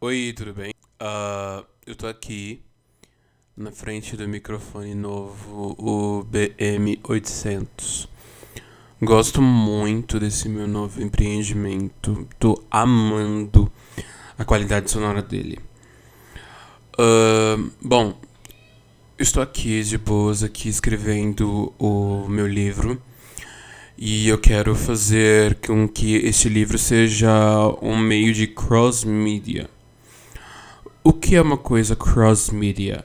Oi, tudo bem? Uh, eu tô aqui na frente do microfone novo, o BM800. Gosto muito desse meu novo empreendimento, tô amando a qualidade sonora dele. Uh, bom, estou aqui de boas, aqui escrevendo o meu livro. E eu quero fazer com que este livro seja um meio de cross-media. O que é uma coisa cross-media?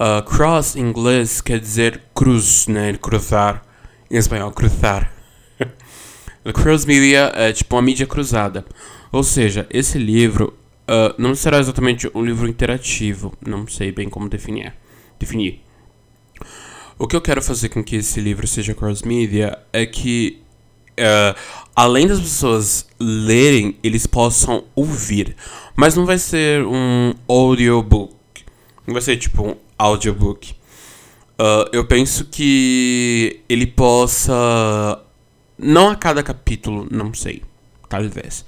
Uh, cross em inglês quer dizer cruz, né? Cruzar. Em espanhol, cruzar. cross-media é tipo uma mídia cruzada. Ou seja, esse livro uh, não será exatamente um livro interativo. Não sei bem como definir. definir. O que eu quero fazer com que esse livro seja cross-media é que, uh, além das pessoas lerem, eles possam ouvir. Mas não vai ser um audiobook. Não vai ser tipo um audiobook. Uh, eu penso que ele possa. Não a cada capítulo, não sei. Talvez.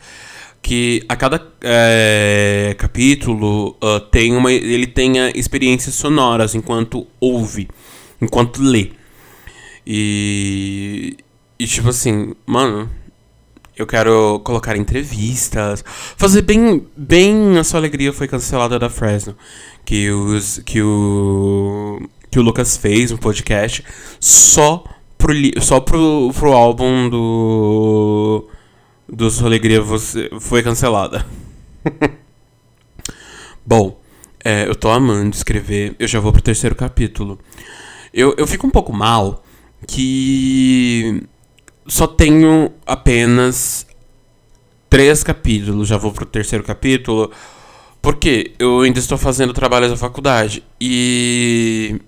Que a cada é, capítulo uh, tem uma, ele tenha experiências sonoras enquanto ouve enquanto lê. E. E tipo assim, mano, eu quero colocar entrevistas, fazer bem, bem a sua alegria foi cancelada da Fresno, que os que o que o Lucas fez um podcast só pro só pro, pro álbum do do Sua Alegria você foi cancelada. Bom, é, eu tô amando escrever, eu já vou pro terceiro capítulo. Eu, eu fico um pouco mal que só tenho apenas três capítulos. Já vou pro terceiro capítulo. Porque eu ainda estou fazendo trabalhos da faculdade. E.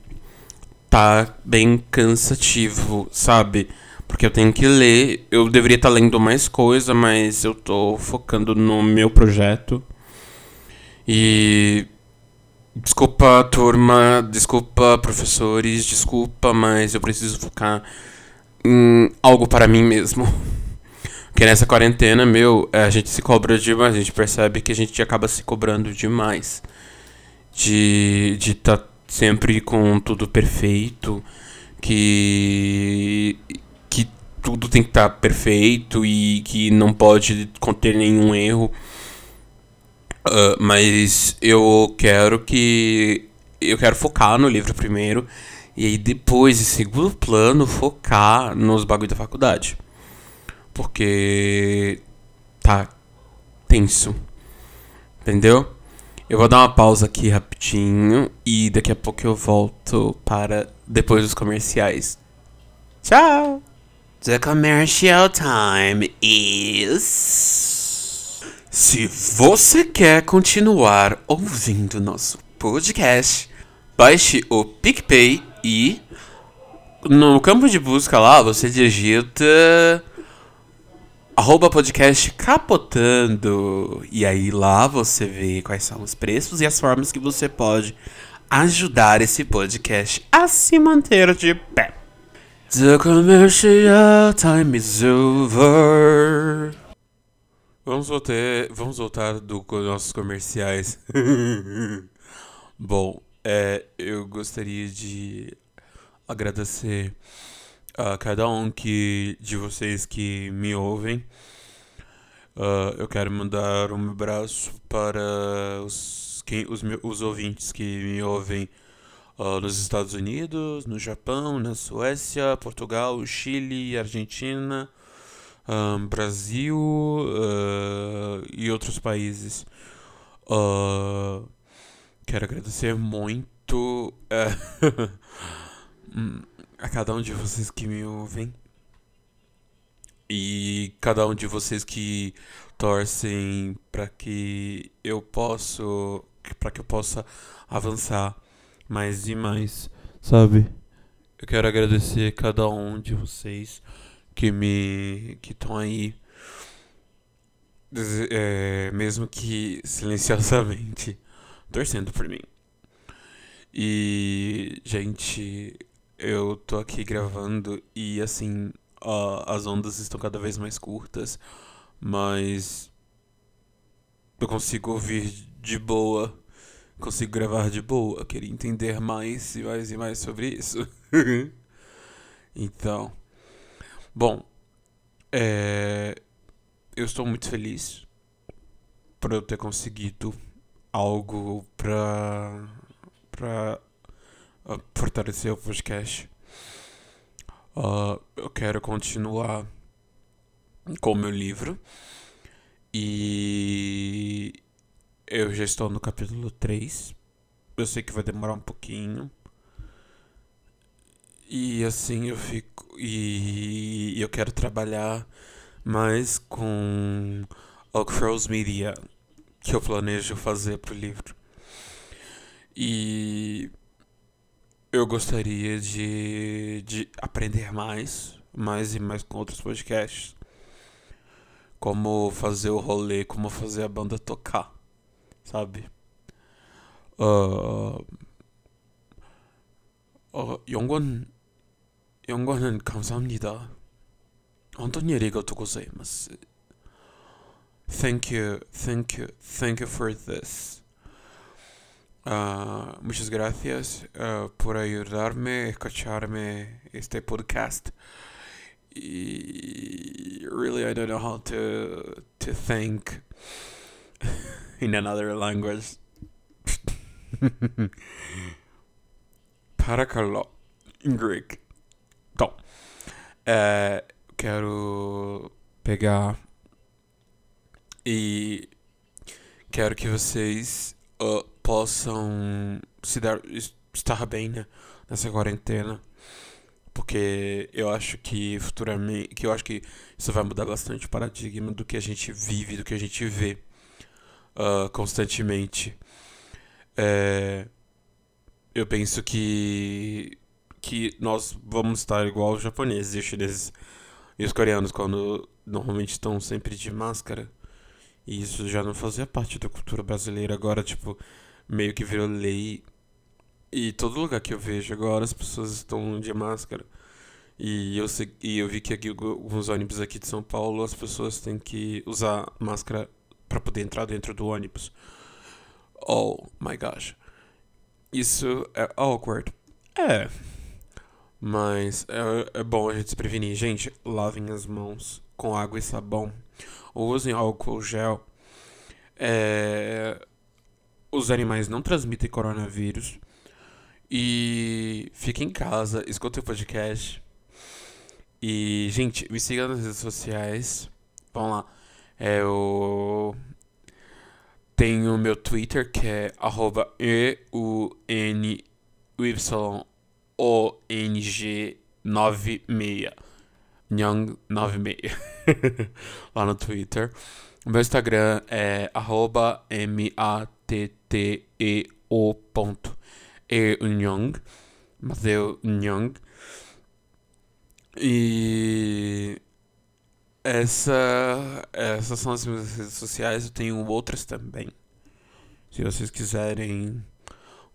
Tá bem cansativo, sabe? Porque eu tenho que ler. Eu deveria estar lendo mais coisa, mas eu tô focando no meu projeto. E Desculpa, turma, desculpa, professores, desculpa, mas eu preciso focar em algo para mim mesmo. Porque nessa quarentena, meu, a gente se cobra demais, a gente percebe que a gente acaba se cobrando demais. De de estar tá sempre com tudo perfeito, que que tudo tem que estar tá perfeito e que não pode conter nenhum erro. Uh, mas eu quero que. Eu quero focar no livro primeiro. E aí depois, em segundo plano, focar nos bagulho da faculdade. Porque. Tá tenso. Entendeu? Eu vou dar uma pausa aqui rapidinho. E daqui a pouco eu volto para depois dos comerciais. Tchau! The commercial time is. Se você quer continuar ouvindo nosso podcast, baixe o PicPay e no campo de busca lá você digita arroba podcast capotando e aí lá você vê quais são os preços e as formas que você pode ajudar esse podcast a se manter de pé. The commercial time is over. Vamos voltar, vamos voltar do nossos comerciais. Bom, é, eu gostaria de agradecer a cada um que de vocês que me ouvem. Uh, eu quero mandar um abraço para os, quem, os, os ouvintes que me ouvem uh, nos Estados Unidos, no Japão, na Suécia, Portugal, Chile, Argentina um, Brasil uh, e outros países. Uh, quero agradecer muito uh, a cada um de vocês que me ouvem e cada um de vocês que torcem para que eu possa para que eu possa avançar mais e mais, sabe? Eu quero agradecer cada um de vocês que me que estão aí é, mesmo que silenciosamente torcendo por mim e gente eu tô aqui gravando e assim ó, as ondas estão cada vez mais curtas mas eu consigo ouvir de boa. Consigo gravar de boa. Queria entender mais e mais e mais sobre isso. então. Bom. É, eu estou muito feliz por eu ter conseguido algo pra, pra uh, fortalecer o podcast. Uh, eu quero continuar com o meu livro. E eu já estou no capítulo 3. Eu sei que vai demorar um pouquinho. E assim eu fico. E eu quero trabalhar mais com o Crows Media que eu planejo fazer pro livro. E eu gostaria de, de aprender mais, mais e mais com outros podcasts. Como fazer o rolê, como fazer a banda tocar, sabe? 어, 어, 연관, 연관은 감사합니다. 어떤 일이가 고자이마스. Thank you, thank you, thank you for this. Uh, muchas gracias uh, por ayudarme a escucharme este podcast. Y really, I don't know how to to thank in another language. Paracalo, in Greek. Então, é, quero pegar e quero que vocês uh, possam se dar estar bem né, nessa quarentena. Porque eu acho que futuramente que eu acho que isso vai mudar bastante o paradigma do que a gente vive do que a gente vê uh, constantemente. É, eu penso que que nós vamos estar igual os japoneses e os chineses e os coreanos quando normalmente estão sempre de máscara e isso já não fazia parte da cultura brasileira. Agora, tipo, meio que virou lei. E todo lugar que eu vejo agora as pessoas estão de máscara. E eu, e eu vi que aqui alguns ônibus aqui de São Paulo as pessoas têm que usar máscara para poder entrar dentro do ônibus. Oh my gosh. Isso é awkward. É. Mas é, é bom a gente se prevenir. Gente, lavem as mãos com água e sabão usem álcool gel. É, os animais não transmitem coronavírus. E fiquem em casa, escutem o podcast. E, gente, me sigam nas redes sociais. Vamos lá. É, eu tenho meu Twitter que é arroba E-U-N-Y-O-N-G96. Young96 lá no Twitter. O meu Instagram é arroba M-A-T-T-E-O ponto E-Young Mateu Young E essa, essas são as minhas redes sociais. Eu tenho outras também. Se vocês quiserem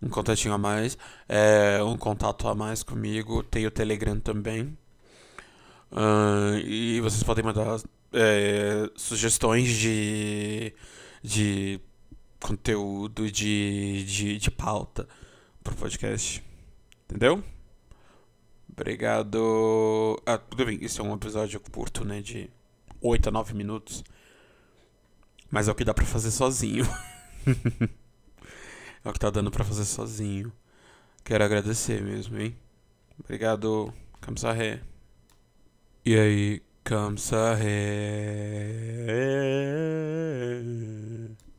um contatinho a mais, é, um contato a mais comigo, tem o Telegram também. Uh, e vocês podem mandar é, sugestões de, de conteúdo, de, de, de pauta pro podcast. Entendeu? Obrigado. Ah, tudo bem, isso é um episódio curto, né? De 8 a 9 minutos. Mas é o que dá pra fazer sozinho. é o que tá dando pra fazer sozinho. Quero agradecer mesmo, hein? Obrigado. Kamsahe. Yay, comme ça. Hey,